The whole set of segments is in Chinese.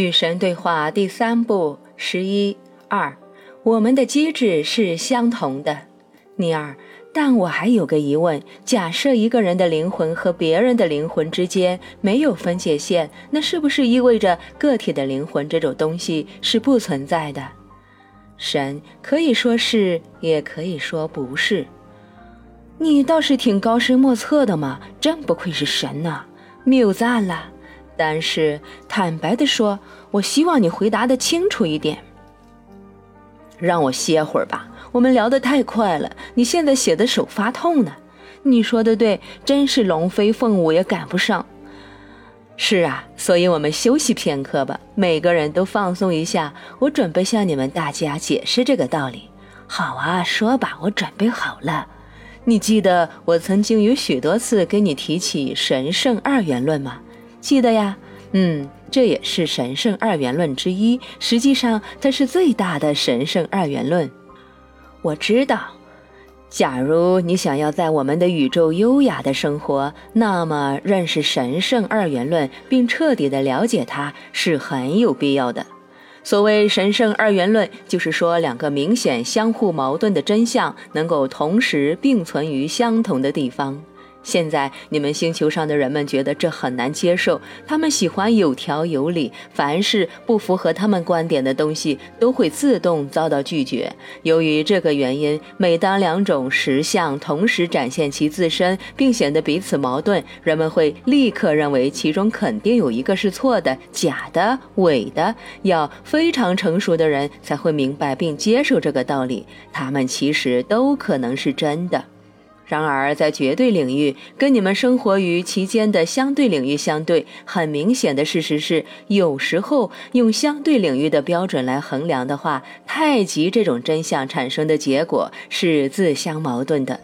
与神对话第三部十一二，我们的机制是相同的。尼尔，但我还有个疑问：假设一个人的灵魂和别人的灵魂之间没有分界线，那是不是意味着个体的灵魂这种东西是不存在的？神可以说是，也可以说不是。你倒是挺高深莫测的嘛，真不愧是神呐，谬赞了。但是坦白的说，我希望你回答的清楚一点。让我歇会儿吧，我们聊得太快了，你现在写的手发痛呢。你说的对，真是龙飞凤舞也赶不上。是啊，所以我们休息片刻吧，每个人都放松一下。我准备向你们大家解释这个道理。好啊，说吧，我准备好了。你记得我曾经有许多次跟你提起神圣二元论吗？记得呀，嗯，这也是神圣二元论之一。实际上，它是最大的神圣二元论。我知道，假如你想要在我们的宇宙优雅的生活，那么认识神圣二元论并彻底的了解它是很有必要的。所谓神圣二元论，就是说两个明显相互矛盾的真相能够同时并存于相同的地方。现在你们星球上的人们觉得这很难接受，他们喜欢有条有理，凡是不符合他们观点的东西都会自动遭到拒绝。由于这个原因，每当两种实相同时展现其自身，并显得彼此矛盾，人们会立刻认为其中肯定有一个是错的、假的、伪的。要非常成熟的人才会明白并接受这个道理，他们其实都可能是真的。然而，在绝对领域跟你们生活于其间的相对领域相对，很明显的事实是，有时候用相对领域的标准来衡量的话，太极这种真相产生的结果是自相矛盾的。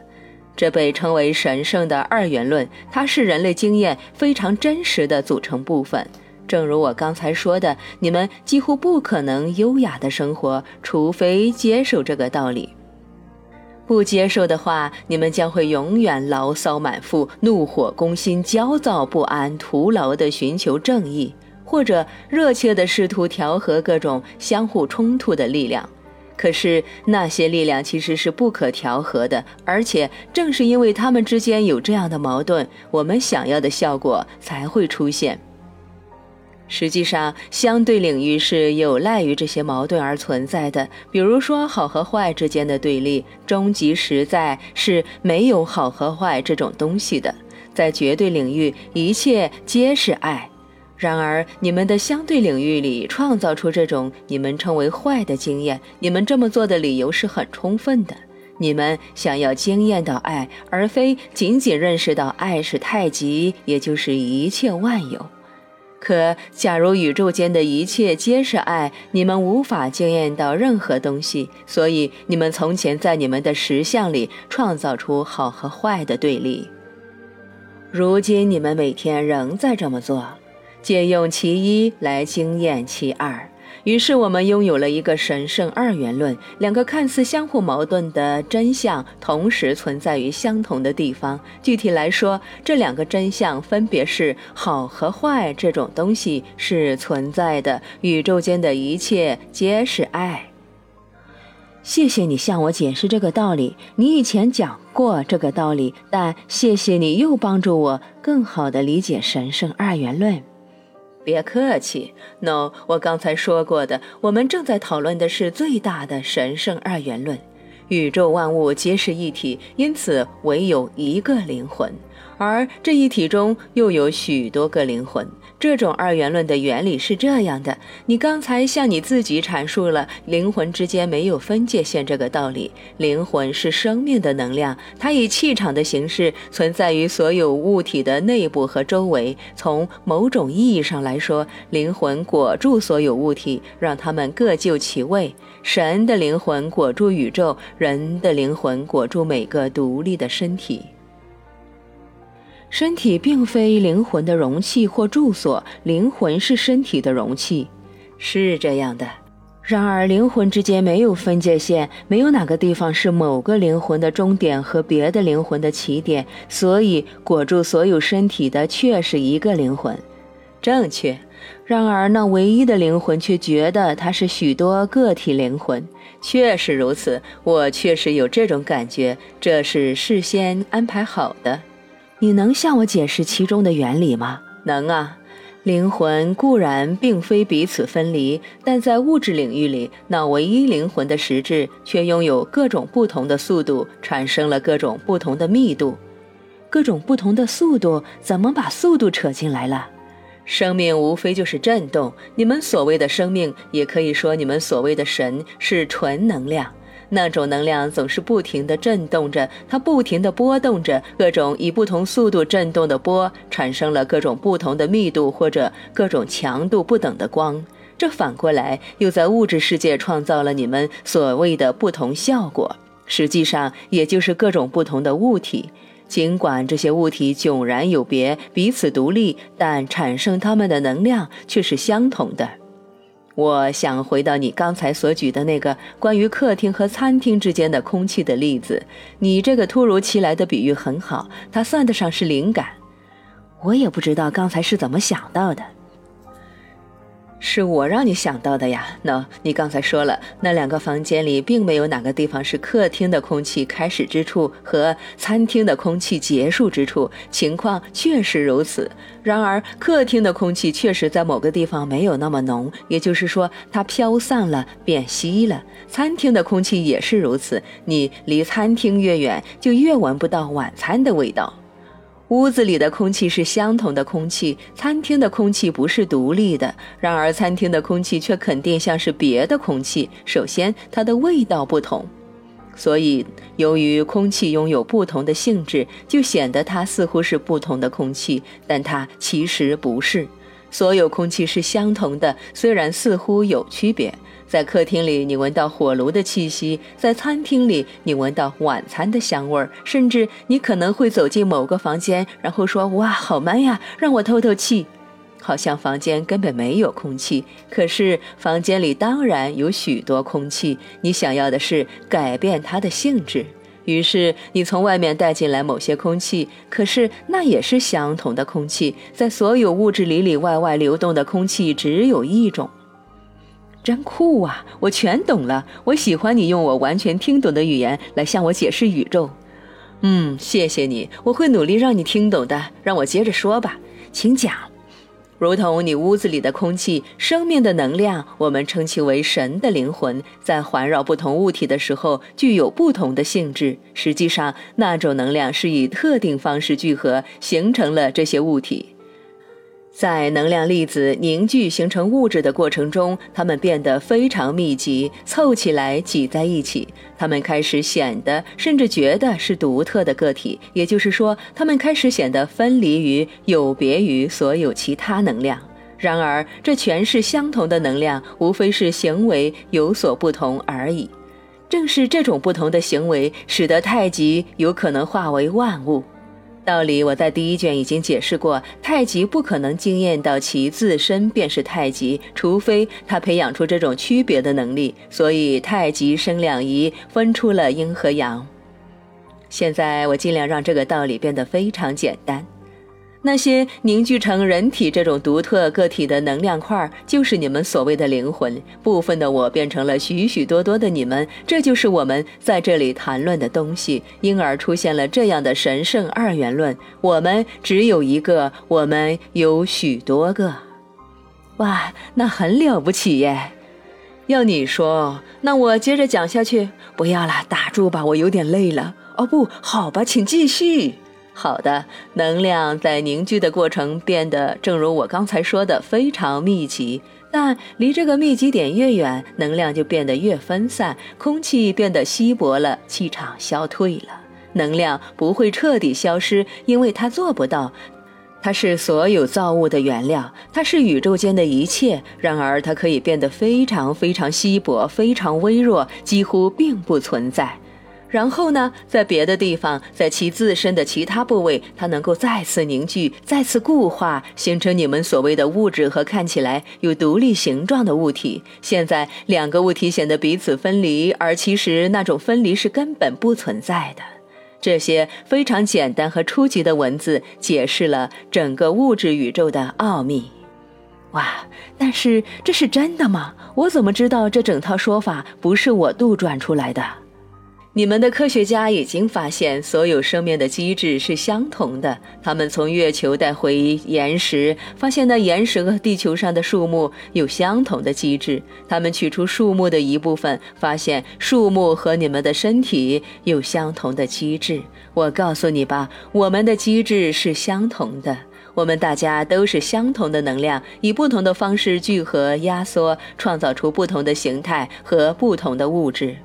这被称为神圣的二元论，它是人类经验非常真实的组成部分。正如我刚才说的，你们几乎不可能优雅的生活，除非接受这个道理。不接受的话，你们将会永远牢骚满腹、怒火攻心、焦躁不安、徒劳地寻求正义，或者热切地试图调和各种相互冲突的力量。可是那些力量其实是不可调和的，而且正是因为他们之间有这样的矛盾，我们想要的效果才会出现。实际上，相对领域是有赖于这些矛盾而存在的。比如说，好和坏之间的对立，终极实在是没有好和坏这种东西的。在绝对领域，一切皆是爱。然而，你们的相对领域里创造出这种你们称为坏的经验，你们这么做的理由是很充分的。你们想要经验到爱，而非仅仅认识到爱是太极，也就是一切万有。可，假如宇宙间的一切皆是爱，你们无法惊艳到任何东西。所以，你们从前在你们的实相里创造出好和坏的对立。如今，你们每天仍在这么做，借用其一来惊艳其二。于是我们拥有了一个神圣二元论，两个看似相互矛盾的真相同时存在于相同的地方。具体来说，这两个真相分别是好和坏这种东西是存在的，宇宙间的一切皆是爱。谢谢你向我解释这个道理，你以前讲过这个道理，但谢谢你又帮助我更好地理解神圣二元论。别客气，No，我刚才说过的，我们正在讨论的是最大的神圣二元论，宇宙万物皆是一体，因此唯有一个灵魂。而这一体中又有许多个灵魂。这种二元论的原理是这样的：你刚才向你自己阐述了灵魂之间没有分界线这个道理。灵魂是生命的能量，它以气场的形式存在于所有物体的内部和周围。从某种意义上来说，灵魂裹住所有物体，让它们各就其位。神的灵魂裹住宇宙，人的灵魂裹住每个独立的身体。身体并非灵魂的容器或住所，灵魂是身体的容器，是这样的。然而，灵魂之间没有分界线，没有哪个地方是某个灵魂的终点和别的灵魂的起点，所以裹住所有身体的却是一个灵魂。正确。然而那唯一的灵魂却觉得它是许多个体灵魂。确实如此，我确实有这种感觉，这是事先安排好的。你能向我解释其中的原理吗？能啊。灵魂固然并非彼此分离，但在物质领域里，那唯一灵魂的实质却拥有各种不同的速度，产生了各种不同的密度。各种不同的速度，怎么把速度扯进来了？生命无非就是震动。你们所谓的生命，也可以说你们所谓的神是纯能量。那种能量总是不停地震动着，它不停地波动着，各种以不同速度震动的波产生了各种不同的密度或者各种强度不等的光。这反过来又在物质世界创造了你们所谓的不同效果，实际上也就是各种不同的物体。尽管这些物体迥然有别，彼此独立，但产生它们的能量却是相同的。我想回到你刚才所举的那个关于客厅和餐厅之间的空气的例子。你这个突如其来的比喻很好，它算得上是灵感。我也不知道刚才是怎么想到的。是我让你想到的呀。那你刚才说了，那两个房间里并没有哪个地方是客厅的空气开始之处和餐厅的空气结束之处。情况确实如此。然而，客厅的空气确实在某个地方没有那么浓，也就是说，它飘散了、变稀了。餐厅的空气也是如此。你离餐厅越远，就越闻不到晚餐的味道。屋子里的空气是相同的空气，餐厅的空气不是独立的。然而，餐厅的空气却肯定像是别的空气。首先，它的味道不同，所以由于空气拥有不同的性质，就显得它似乎是不同的空气，但它其实不是。所有空气是相同的，虽然似乎有区别。在客厅里，你闻到火炉的气息；在餐厅里，你闻到晚餐的香味儿。甚至你可能会走进某个房间，然后说：“哇，好闷呀，让我透透气。”好像房间根本没有空气，可是房间里当然有许多空气。你想要的是改变它的性质，于是你从外面带进来某些空气，可是那也是相同的空气。在所有物质里里外外流动的空气只有一种。真酷啊！我全懂了。我喜欢你用我完全听懂的语言来向我解释宇宙。嗯，谢谢你，我会努力让你听懂的。让我接着说吧，请讲。如同你屋子里的空气，生命的能量，我们称其为神的灵魂，在环绕不同物体的时候，具有不同的性质。实际上，那种能量是以特定方式聚合，形成了这些物体。在能量粒子凝聚形成物质的过程中，它们变得非常密集，凑起来挤在一起。它们开始显得，甚至觉得是独特的个体，也就是说，它们开始显得分离于、有别于所有其他能量。然而，这全是相同的能量，无非是行为有所不同而已。正是这种不同的行为，使得太极有可能化为万物。道理我在第一卷已经解释过，太极不可能惊艳到其自身便是太极，除非他培养出这种区别的能力。所以太极生两仪，分出了阴和阳。现在我尽量让这个道理变得非常简单。那些凝聚成人体这种独特个体的能量块，就是你们所谓的灵魂。部分的我变成了许许多多的你们，这就是我们在这里谈论的东西。因而出现了这样的神圣二元论：我们只有一个，我们有许多个。哇，那很了不起耶！要你说，那我接着讲下去。不要了，打住吧，我有点累了。哦，不好吧，请继续。好的，能量在凝聚的过程变得，正如我刚才说的，非常密集。但离这个密集点越远，能量就变得越分散，空气变得稀薄了，气场消退了。能量不会彻底消失，因为它做不到。它是所有造物的原料，它是宇宙间的一切。然而，它可以变得非常非常稀薄，非常微弱，几乎并不存在。然后呢，在别的地方，在其自身的其他部位，它能够再次凝聚、再次固化，形成你们所谓的物质和看起来有独立形状的物体。现在，两个物体显得彼此分离，而其实那种分离是根本不存在的。这些非常简单和初级的文字解释了整个物质宇宙的奥秘。哇！但是这是真的吗？我怎么知道这整套说法不是我杜撰出来的？你们的科学家已经发现，所有生命的机制是相同的。他们从月球带回岩石，发现那岩石和地球上的树木有相同的机制。他们取出树木的一部分，发现树木和你们的身体有相同的机制。我告诉你吧，我们的机制是相同的。我们大家都是相同的能量，以不同的方式聚合、压缩，创造出不同的形态和不同的物质。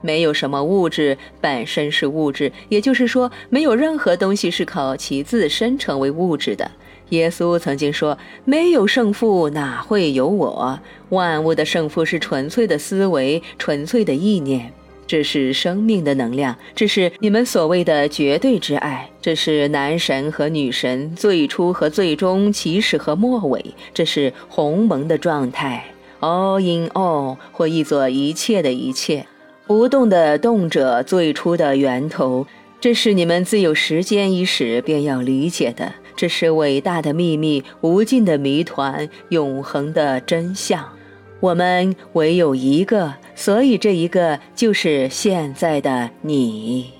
没有什么物质本身是物质，也就是说，没有任何东西是靠其自身成为物质的。耶稣曾经说：“没有胜负，哪会有我？万物的胜负是纯粹的思维，纯粹的意念。这是生命的能量，这是你们所谓的绝对之爱，这是男神和女神最初和最终，起始和末尾，这是鸿蒙的状态，all in all，或译作一切的一切。”不动的动者最初的源头，这是你们自有时间伊始便要理解的。这是伟大的秘密，无尽的谜团，永恒的真相。我们唯有一个，所以这一个就是现在的你。